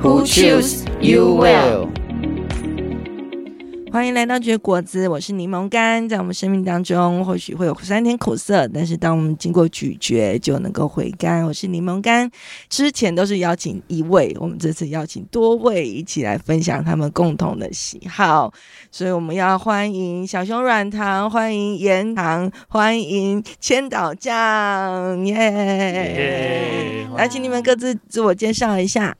Who choose you well？欢迎来到绝果子，我是柠檬干。在我们生命当中，或许会有酸甜苦涩，但是当我们经过咀嚼，就能够回甘。我是柠檬干。之前都是邀请一位，我们这次邀请多位一起来分享他们共同的喜好，所以我们要欢迎小熊软糖，欢迎盐糖，欢迎千岛酱，耶、来，请你们各自自我介绍一下。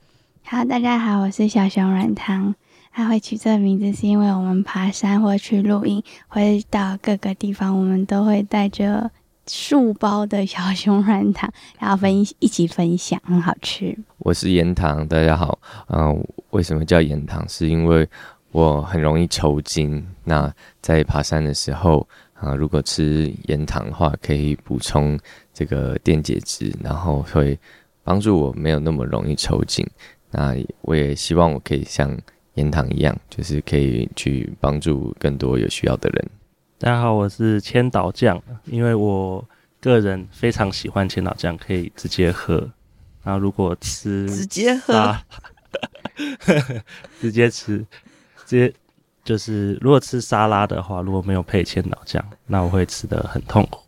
好，大家好，我是小熊软糖。他会取这个名字，是因为我们爬山或去露营，会到各个地方，我们都会带着数包的小熊软糖，然后分一起分享，很好吃。我是盐糖，大家好。嗯、为什么叫盐糖？是因为我很容易抽筋。那在爬山的时候，啊、如果吃盐糖的话，可以补充这个电解质，然后会帮助我没有那么容易抽筋。那我也希望我可以像盐糖一样，就是可以去帮助更多有需要的人。大家好，我是千岛酱，因为我个人非常喜欢千岛酱，可以直接喝。然后如果吃直接喝，直接吃，直接就是如果吃沙拉的话，如果没有配千岛酱，那我会吃的很痛苦。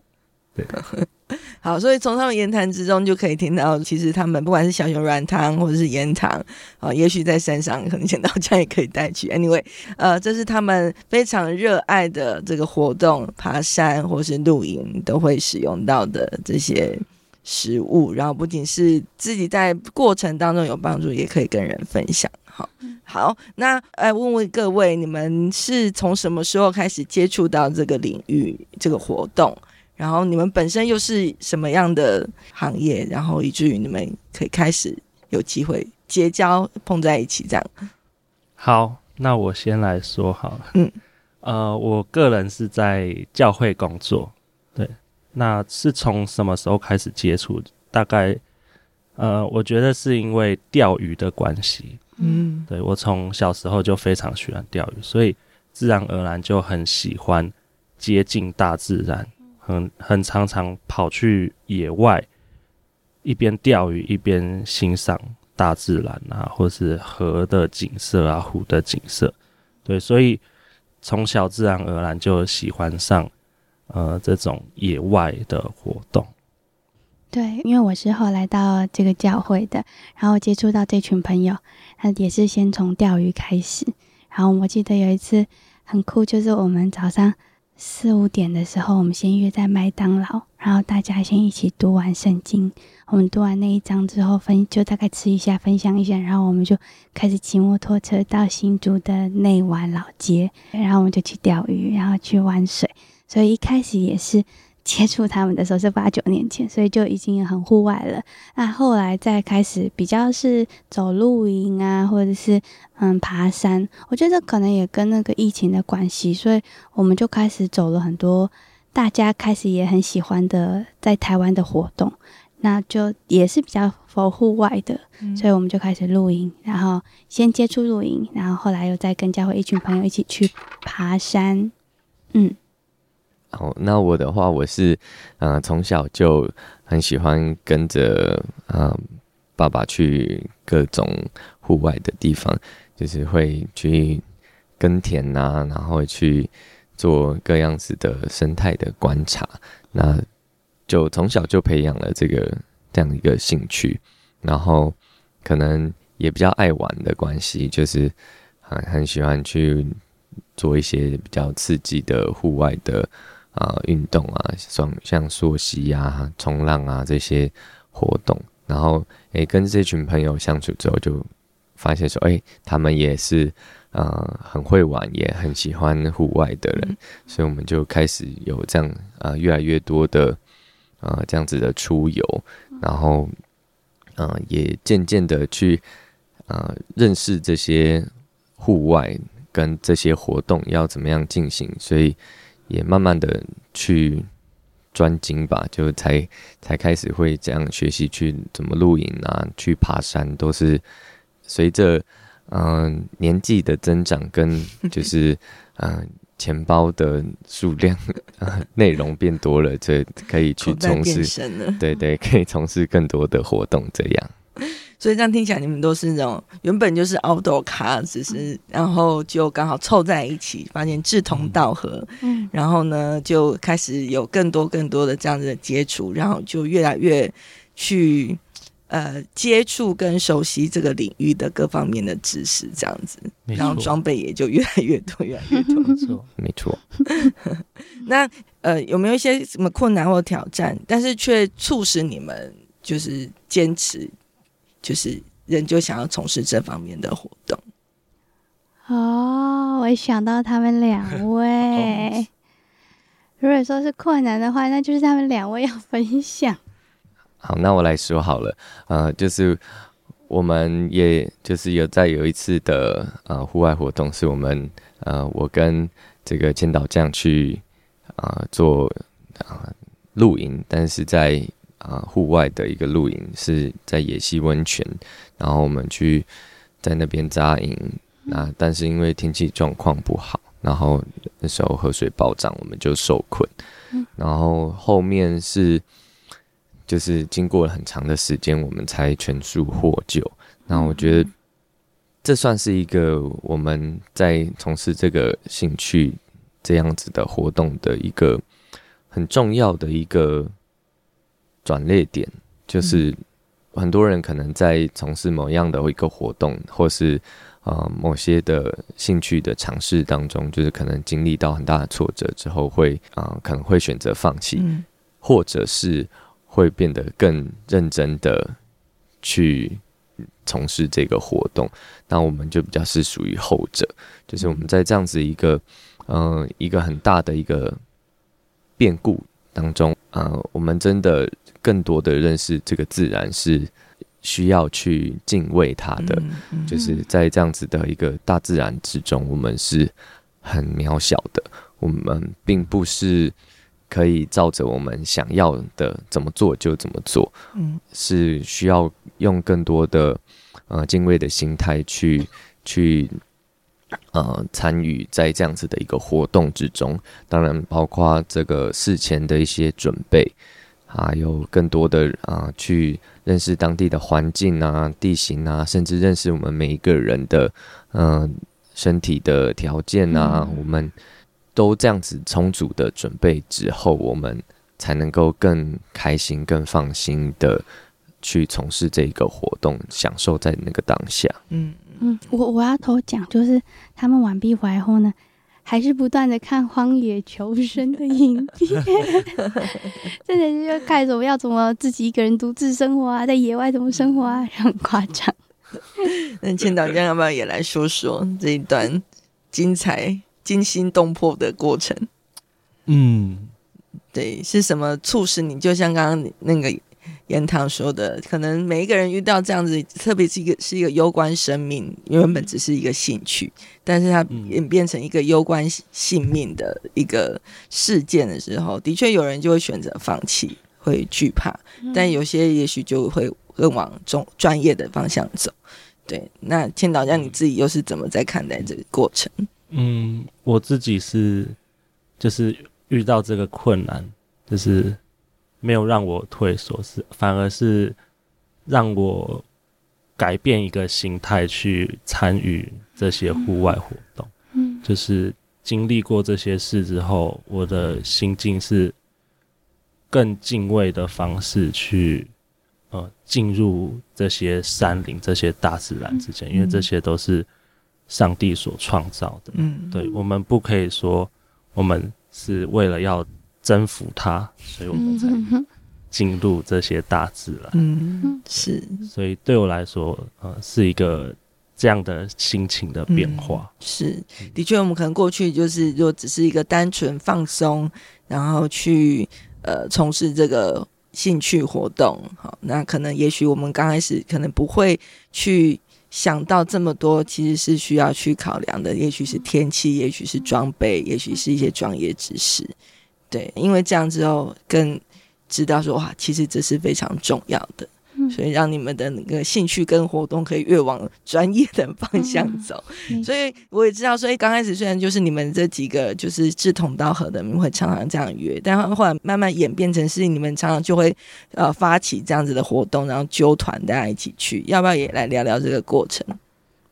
对。好，所以从他们言谈之中就可以听到，其实他们不管是小熊软糖或者是盐糖，啊，也许在山上可能捡到这样也可以带去。Anyway，呃，这是他们非常热爱的这个活动，爬山或是露营都会使用到的这些食物。然后不仅是自己在过程当中有帮助，也可以跟人分享。好，好，那呃，问问各位，你们是从什么时候开始接触到这个领域这个活动？然后你们本身又是什么样的行业？然后以至于你们可以开始有机会结交碰在一起这样。好，那我先来说好了。嗯，呃，我个人是在教会工作。对，那是从什么时候开始接触？大概呃，我觉得是因为钓鱼的关系。嗯，对，我从小时候就非常喜欢钓鱼，所以自然而然就很喜欢接近大自然。很很常常跑去野外，一边钓鱼一边欣赏大自然啊，或是河的景色啊、湖的景色。对，所以从小自然而然就喜欢上呃这种野外的活动。对，因为我是后来到这个教会的，然后接触到这群朋友，他也是先从钓鱼开始。然后我记得有一次很酷，就是我们早上。四五点的时候，我们先约在麦当劳，然后大家先一起读完圣经。我们读完那一章之后，分就大概吃一下，分享一下，然后我们就开始骑摩托车到新竹的内湾老街，然后我们就去钓鱼，然后去玩水。所以一开始也是。接触他们的时候是八九年前，所以就已经很户外了。那后来再开始比较是走露营啊，或者是嗯爬山，我觉得可能也跟那个疫情的关系，所以我们就开始走了很多大家开始也很喜欢的在台湾的活动，那就也是比较 for 户外的，所以我们就开始露营，然后先接触露营，然后后来又再跟教会一群朋友一起去爬山，嗯。哦，那我的话，我是，呃，从小就很喜欢跟着，呃，爸爸去各种户外的地方，就是会去耕田呐、啊，然后去做各样子的生态的观察，那就从小就培养了这个这样一个兴趣，然后可能也比较爱玩的关系，就是很很喜欢去做一些比较刺激的户外的。啊，运动啊，像像溯溪啊、冲浪啊这些活动，然后诶、欸，跟这群朋友相处之后，就发现说，诶、欸，他们也是呃很会玩，也很喜欢户外的人，所以我们就开始有这样啊越来越多的啊这样子的出游，然后呃也渐渐的去呃认识这些户外跟这些活动要怎么样进行，所以也慢慢的去专精吧，就才才开始会这样学习去怎么露营啊，去爬山，都是随着嗯、呃、年纪的增长跟 就是嗯。呃钱包的数量啊，内容变多了，这可以去从事，对对，可以从事更多的活动，这样。所以这样听起来，你们都是那种原本就是 outdoor 咖，只是然后就刚好凑在一起，发现志同道合，嗯，然后呢，就开始有更多更多的这样子的接触，然后就越来越去。呃，接触跟熟悉这个领域的各方面的知识，这样子，然后装备也就越来越多，越来越多。没错，没错。那呃，有没有一些什么困难或挑战，但是却促使你们就是坚持，就是人就想要从事这方面的活动？哦，我想到他们两 位。如果说是困难的话，那就是他们两位要分享。好，那我来说好了，呃，就是我们也就是有在有一次的呃户外活动，是我们呃我跟这个千岛酱去啊、呃、做啊、呃、露营，但是在啊户、呃、外的一个露营是在野溪温泉，然后我们去在那边扎营，那但是因为天气状况不好，然后那时候河水暴涨，我们就受困，然后后面是。就是经过了很长的时间，我们才全数获救。那我觉得这算是一个我们在从事这个兴趣这样子的活动的一个很重要的一个转捩点。就是很多人可能在从事某样的一个活动，或是呃某些的兴趣的尝试当中，就是可能经历到很大的挫折之后会，会、呃、啊可能会选择放弃，或者是。会变得更认真的去从事这个活动，那我们就比较是属于后者，就是我们在这样子一个嗯、呃、一个很大的一个变故当中啊、呃，我们真的更多的认识这个自然是需要去敬畏它的，就是在这样子的一个大自然之中，我们是很渺小的，我们并不是。可以照着我们想要的怎么做就怎么做，嗯，是需要用更多的呃敬畏的心态去去呃参与在这样子的一个活动之中。当然，包括这个事前的一些准备，还有更多的啊、呃、去认识当地的环境啊、地形啊，甚至认识我们每一个人的嗯、呃、身体的条件啊，嗯、我们。都这样子充足的准备之后，我们才能够更开心、更放心的去从事这一个活动，享受在那个当下。嗯嗯，我我要头讲，就是他们完毕回来后呢，还是不断的看荒野求生的影片，真的是就看什么要怎么自己一个人独自生活啊，在野外怎么生活啊，很夸张。那千岛酱要不要也来说说这一段精彩？惊心动魄的过程，嗯，对，是什么促使你？就像刚刚那个言堂说的，可能每一个人遇到这样子，特别是一个是一个攸关生命，原本只是一个兴趣，但是它演变成一个攸关性命的一个事件的时候，的确有人就会选择放弃，会惧怕，但有些也许就会更往中专业的方向走。对，那千岛酱你自己又是怎么在看待这个过程？嗯，我自己是就是遇到这个困难，就是没有让我退缩，是反而是让我改变一个心态去参与这些户外活动。嗯，就是经历过这些事之后，我的心境是更敬畏的方式去呃进入这些山林、这些大自然之间，因为这些都是。上帝所创造的，嗯，对，我们不可以说我们是为了要征服它，所以我们才进入这些大自然，嗯，是，所以对我来说，呃，是一个这样的心情的变化。嗯、是，的确，我们可能过去就是，如果只是一个单纯放松，然后去呃从事这个兴趣活动，好，那可能也许我们刚开始可能不会去。想到这么多，其实是需要去考量的。也许是天气，也许是装备，也许是一些专业知识。对，因为这样之后更知道说哇，其实这是非常重要的。所以让你们的那个兴趣跟活动可以越往专业的方向走。嗯、所以我也知道，所以刚开始虽然就是你们这几个就是志同道合的，你们会常常这样约，但后来慢慢演变成是你们常常就会呃发起这样子的活动，然后揪团大家一起去。要不要也来聊聊这个过程？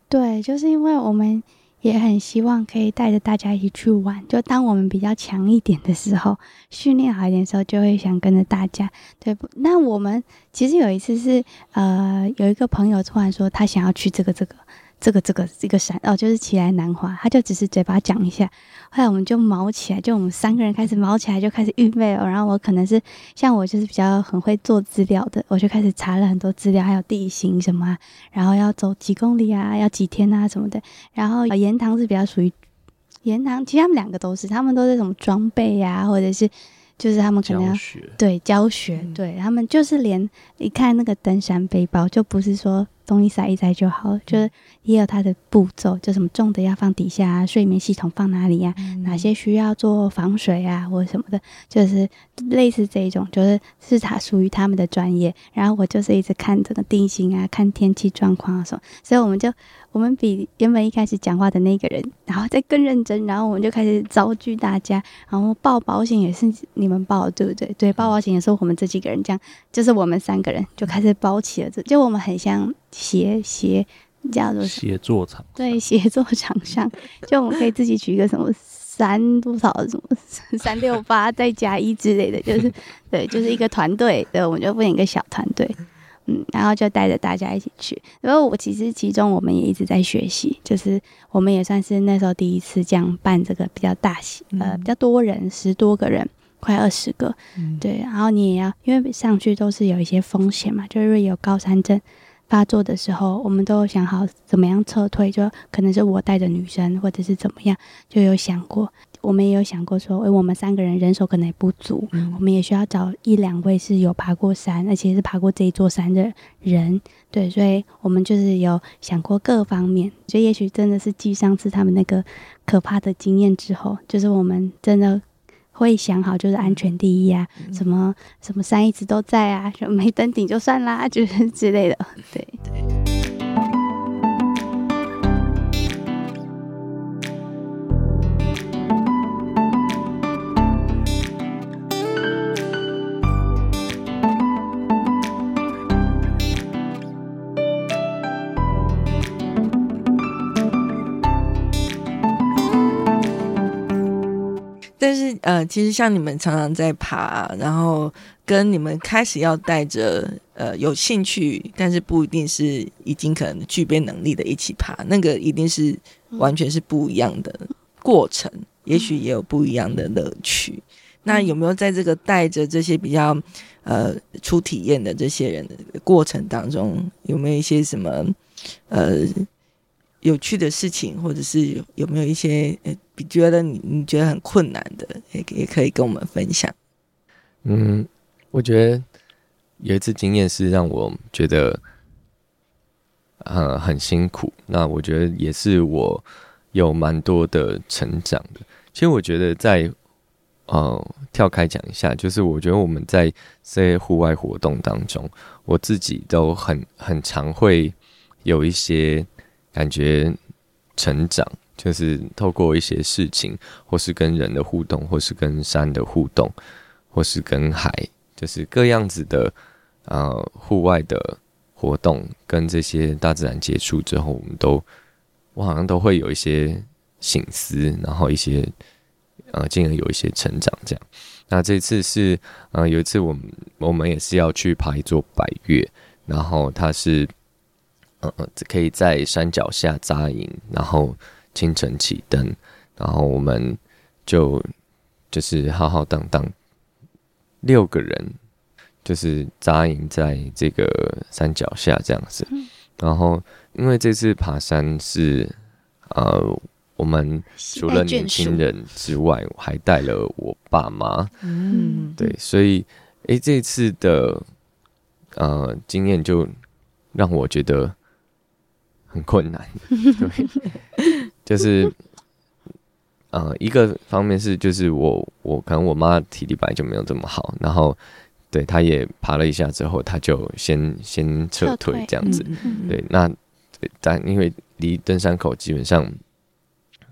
对，就是因为我们。也很希望可以带着大家一起去玩。就当我们比较强一点的时候，训练好一点的时候，就会想跟着大家。对，那我们其实有一次是，呃，有一个朋友突然说他想要去这个这个。这个这个这个山哦，就是奇来南华，他就只是嘴巴讲一下，后来我们就毛起来，就我们三个人开始毛起来，就开始预备哦。然后我可能是像我就是比较很会做资料的，我就开始查了很多资料，还有地形什么啊，然后要走几公里啊，要几天啊什么的。然后盐塘是比较属于盐塘，其实他们两个都是，他们都是什么装备呀、啊，或者是就是他们可能要学对教学，对他们就是连一看那个登山背包，就不是说。东西塞一塞就好了，就是也有它的步骤，就什么重的要放底下啊，睡眠系统放哪里呀、啊，嗯、哪些需要做防水啊或者什么的，就是类似这一种，就是是它属于他们的专业。然后我就是一直看这个地形啊，看天气状况啊什么，所以我们就我们比原本一开始讲话的那个人，然后再更认真，然后我们就开始召集大家，然后报保险也是你们报，对不对？对，报保险也是我们这几个人这样，就是我们三个人就开始包起了这，就我们很像。协协叫做协作场，对，协作场上，就我们可以自己取一个什么三多少什么 三六八再加一之类的，就是 对，就是一个团队，对，我们就分一个小团队，嗯，然后就带着大家一起去。然后我其实其中我们也一直在学习，就是我们也算是那时候第一次这样办这个比较大型，呃，比较多人，十多个人。快二十个，对，然后你也要，因为上去都是有一些风险嘛，就是有高山症发作的时候，我们都有想好怎么样撤退，就可能是我带着女生，或者是怎么样，就有想过，我们也有想过说，诶，我们三个人人手可能也不足，嗯、我们也需要找一两位是有爬过山，而且是爬过这一座山的人，对，所以我们就是有想过各方面，所以也许真的是继上次他们那个可怕的经验之后，就是我们真的。会想好，就是安全第一啊，嗯、什么什么山一直都在啊，就没登顶就算啦，就是之类的，对对。但是呃，其实像你们常常在爬，然后跟你们开始要带着呃有兴趣，但是不一定是已经可能具备能力的一起爬，那个一定是完全是不一样的过程，嗯、也许也有不一样的乐趣。嗯、那有没有在这个带着这些比较呃初体验的这些人的过程当中，有没有一些什么呃？有趣的事情，或者是有没有一些呃，觉得你你觉得很困难的，也也可以跟我们分享。嗯，我觉得有一次经验是让我觉得，呃，很辛苦。那我觉得也是我有蛮多的成长的。其实我觉得在呃跳开讲一下，就是我觉得我们在这些户外活动当中，我自己都很很常会有一些。感觉成长就是透过一些事情，或是跟人的互动，或是跟山的互动，或是跟海，就是各样子的呃户外的活动，跟这些大自然接触之后，我们都我好像都会有一些醒思，然后一些呃进而有一些成长这样。那这次是呃有一次我们我们也是要去爬一座百岳，然后它是。嗯，可以在山脚下扎营，然后清晨起灯，然后我们就就是浩浩荡荡六个人，就是扎营在这个山脚下这样子。然后因为这次爬山是呃，我们除了年轻人之外，我还带了我爸妈。嗯，对，所以诶，这次的呃经验就让我觉得。很困难，对，就是呃，一个方面是就是我我可能我妈体力本来就没有这么好，然后对她也爬了一下之后，她就先先撤退这样子，对，那但因为离登山口基本上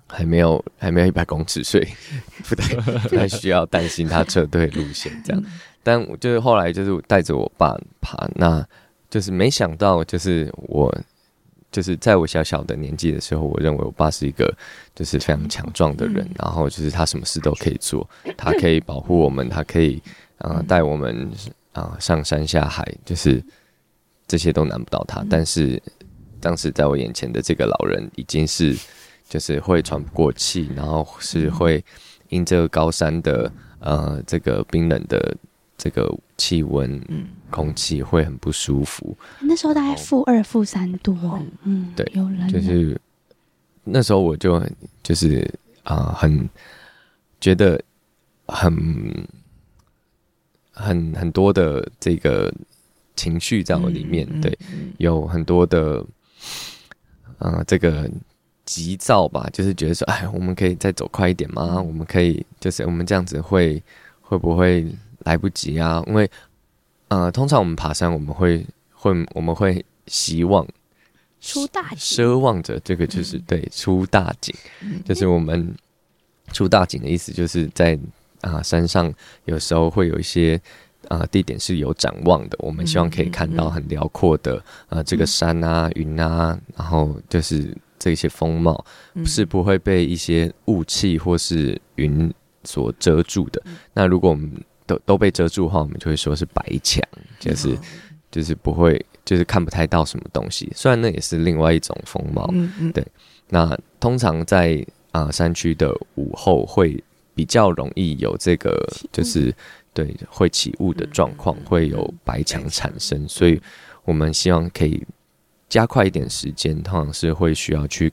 还没有还没有一百公尺，所以不太不太需要担心她撤退路线这样，但就是后来就是带着我爸爬，那就是没想到就是我。就是在我小小的年纪的时候，我认为我爸是一个就是非常强壮的人，然后就是他什么事都可以做，他可以保护我们，他可以啊带我们啊上山下海，就是这些都难不倒他。但是当时在我眼前的这个老人，已经是就是会喘不过气，然后是会因这个高山的呃这个冰冷的。这个气温，嗯，空气会很不舒服。那时候大概负二、负三度哦，嗯，对，有人就是那时候我就就是啊、呃，很觉得很很很多的这个情绪在我里面，嗯、对，有很多的啊、呃，这个急躁吧，就是觉得说，哎，我们可以再走快一点吗？嗯、我们可以，就是我们这样子会会不会？来不及啊，因为，呃，通常我们爬山，我们会会我们会希望出大景，奢望着这个就是、嗯、对出大景，嗯、就是我们出大景的意思，就是在啊、呃、山上有时候会有一些啊、呃、地点是有展望的，我们希望可以看到很辽阔的呃这个山啊云啊，然后就是这些风貌是不会被一些雾气或是云所遮住的。嗯、那如果我们都都被遮住的话，我们就会说是白墙，就是就是不会，就是看不太到什么东西。虽然那也是另外一种风貌，嗯嗯对。那通常在啊、呃、山区的午后会比较容易有这个，就是对会起雾的状况，会有白墙产生。所以我们希望可以加快一点时间，通常是会需要去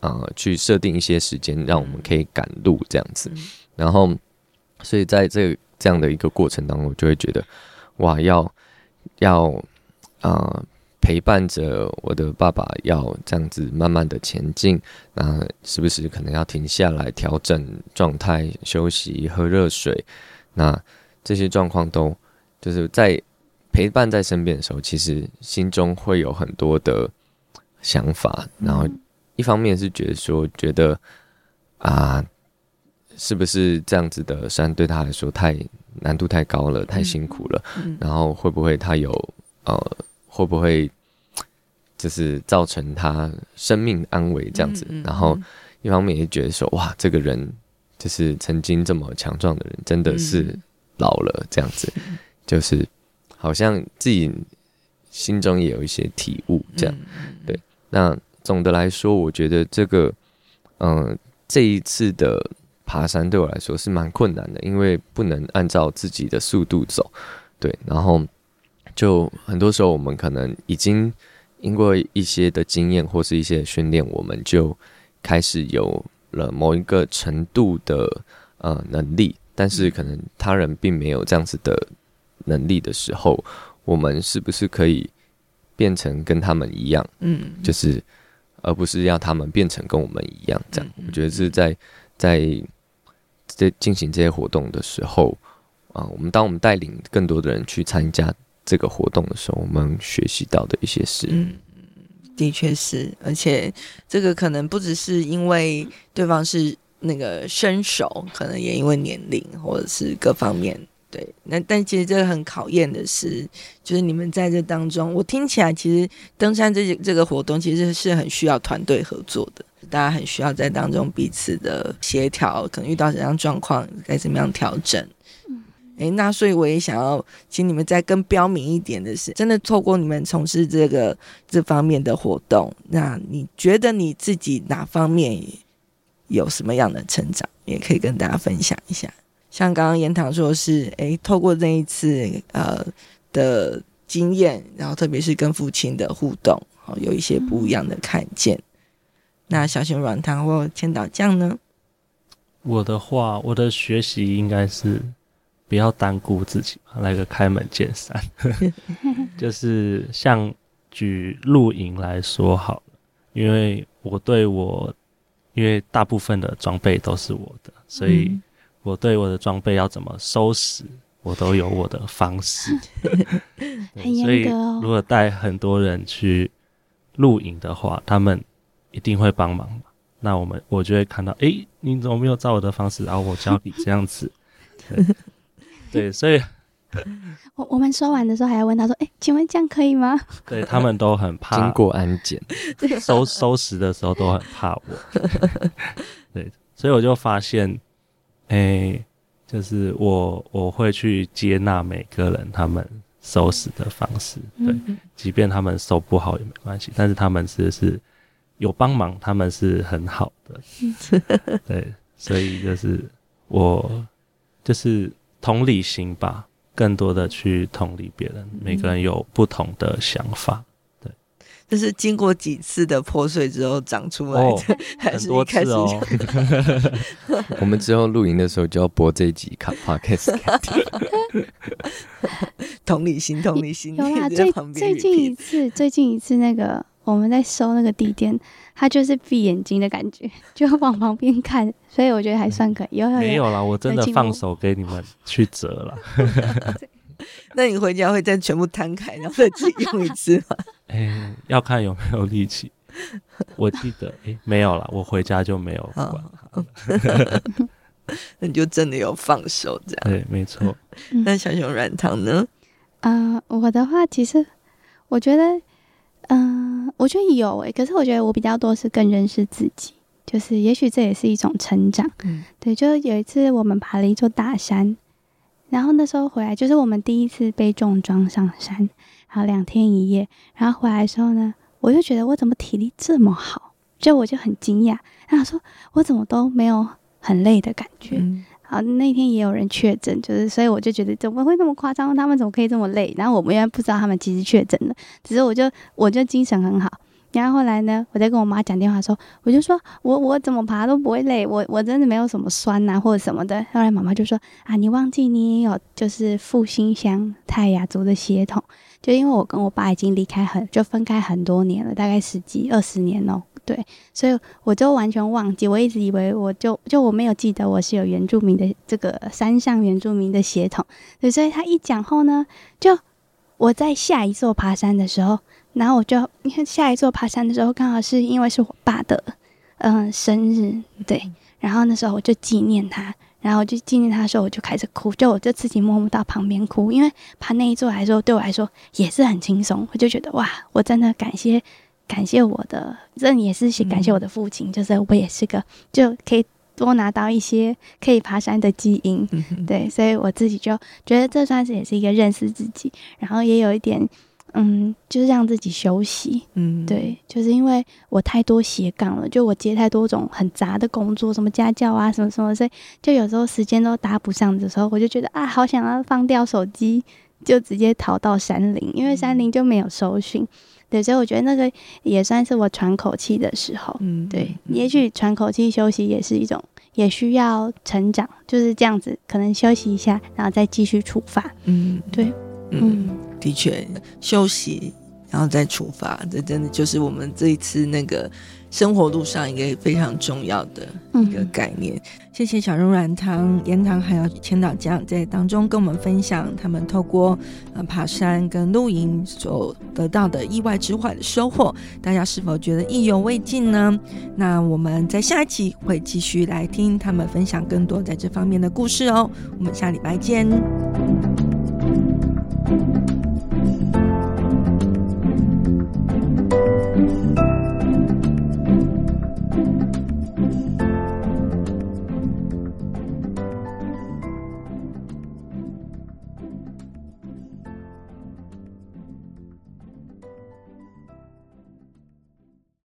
啊、呃、去设定一些时间，让我们可以赶路这样子。然后，所以在这个。这样的一个过程当中，我就会觉得，哇，要要啊、呃，陪伴着我的爸爸，要这样子慢慢的前进，那是不是可能要停下来调整状态、休息、喝热水？那这些状况都就是在陪伴在身边的时候，其实心中会有很多的想法，然后一方面是觉得说，觉得啊。是不是这样子的山对他来说太难度太高了，太辛苦了？然后会不会他有呃，会不会就是造成他生命安危这样子？嗯嗯、然后一方面也觉得说，哇，这个人就是曾经这么强壮的人，真的是老了这样子，嗯、就是好像自己心中也有一些体悟这样。对，那总的来说，我觉得这个嗯、呃，这一次的。爬山对我来说是蛮困难的，因为不能按照自己的速度走，对，然后就很多时候我们可能已经经过一些的经验或是一些训练，我们就开始有了某一个程度的呃能力，但是可能他人并没有这样子的能力的时候，我们是不是可以变成跟他们一样？嗯，就是而不是要他们变成跟我们一样这样，我觉得是在在。在进行这些活动的时候，啊，我们当我们带领更多的人去参加这个活动的时候，我们学习到的一些事，嗯，的确是，而且这个可能不只是因为对方是那个身手，可能也因为年龄或者是各方面，对，那但其实这个很考验的是，就是你们在这当中，我听起来其实登山这这个活动其实是很需要团队合作的。大家很需要在当中彼此的协调，可能遇到怎样状况该怎么样调整。嗯，诶，那所以我也想要请你们再更标明一点的是，真的透过你们从事这个这方面的活动，那你觉得你自己哪方面有什么样的成长，也可以跟大家分享一下。像刚刚严堂说是，诶，透过那一次呃的经验，然后特别是跟父亲的互动，好有一些不一样的看见。那小熊软糖或千岛酱呢？我的话，我的学习应该是不要单顾自己，来个开门见山。就是像举露营来说好了，因为我对我，因为大部分的装备都是我的，所以我对我的装备要怎么收拾，我都有我的方式。很严格哦。如果带很多人去露营的话，他们一定会帮忙。那我们我就会看到，哎、欸，你怎么没有照我的方式？然后我教你这样子。对，对，所以。我我们说完的时候还要问他说：“哎、欸，请问这样可以吗？” 对，他们都很怕经过安检，收收拾的时候都很怕我。对，所以我就发现，哎、欸，就是我我会去接纳每个人他们收拾的方式，对，即便他们收不好也没关系，但是他们是是有帮忙，他们是很好的。对，所以就是我就是同理心吧。更多的去同理别人，每个人有不同的想法，对。这是经过几次的破碎之后长出来的，哦、还是一开始哦。我们之后录影的时候就要播这一集卡 podcast。同理心，同理心。有啦，最最近一次，最近一次那个我们在收那个地垫，他就是闭眼睛的感觉，就往旁边看，所以我觉得还算可以。有没有啦？我真的放手给你们去折了。那你回家会再全部摊开，然后再自己用一次吗？哎、欸，要看有没有力气。我记得，哎、欸，没有了。我回家就没有管。那你就真的有放手这样？对，没错。那小熊软糖呢？啊、呃，我的话，其实我觉得。嗯、呃，我觉得有诶、欸，可是我觉得我比较多是更认识自己，就是也许这也是一种成长。嗯，对，就有一次我们爬了一座大山，然后那时候回来就是我们第一次背重装上山，然后两天一夜，然后回来的时候呢，我就觉得我怎么体力这么好，就我就很惊讶，然后说我怎么都没有很累的感觉。嗯好，那天也有人确诊，就是所以我就觉得怎么会那么夸张？他们怎么可以这么累？然后我们原来不知道他们其实确诊了，只是我就我就精神很好。然后后来呢，我在跟我妈讲电话说，我就说我我怎么爬都不会累，我我真的没有什么酸呐、啊、或者什么的。后来妈妈就说啊，你忘记你也有就是复兴乡泰雅族的血统，就因为我跟我爸已经离开很就分开很多年了，大概十几二十年哦。对，所以我就完全忘记，我一直以为我就就我没有记得我是有原住民的这个山上原住民的血统，对，所以他一讲后呢，就我在下一座爬山的时候，然后我就因为下一座爬山的时候，刚好是因为是我爸的嗯、呃、生日，对，然后那时候我就纪念他，然后就纪念他的时候，我就开始哭，就我就自己默默到旁边哭，因为爬那一座来说对我来说也是很轻松，我就觉得哇，我真的感谢。感谢我的，这也是感谢我的父亲，嗯、就是我也是个就可以多拿到一些可以爬山的基因，嗯、对，所以我自己就觉得这算是也是一个认识自己，然后也有一点，嗯，就是让自己休息，嗯，对，就是因为我太多斜杠了，就我接太多种很杂的工作，什么家教啊，什么什么，所以就有时候时间都搭不上的时候，我就觉得啊，好想要放掉手机，就直接逃到山林，因为山林就没有收讯。对，所以我觉得那个也算是我喘口气的时候。嗯，对，也许喘口气休息也是一种，也需要成长，就是这样子，可能休息一下，然后再继续出发。嗯，对，嗯，的确，休息然后再出发，这真的就是我们这一次那个。生活路上一个非常重要的一个概念。嗯、谢谢小荣软糖、盐糖还有千岛酱在当中跟我们分享他们透过呃爬山跟露营所得到的意外之外的收获，大家是否觉得意犹未尽呢？那我们在下一期会继续来听他们分享更多在这方面的故事哦。我们下礼拜见。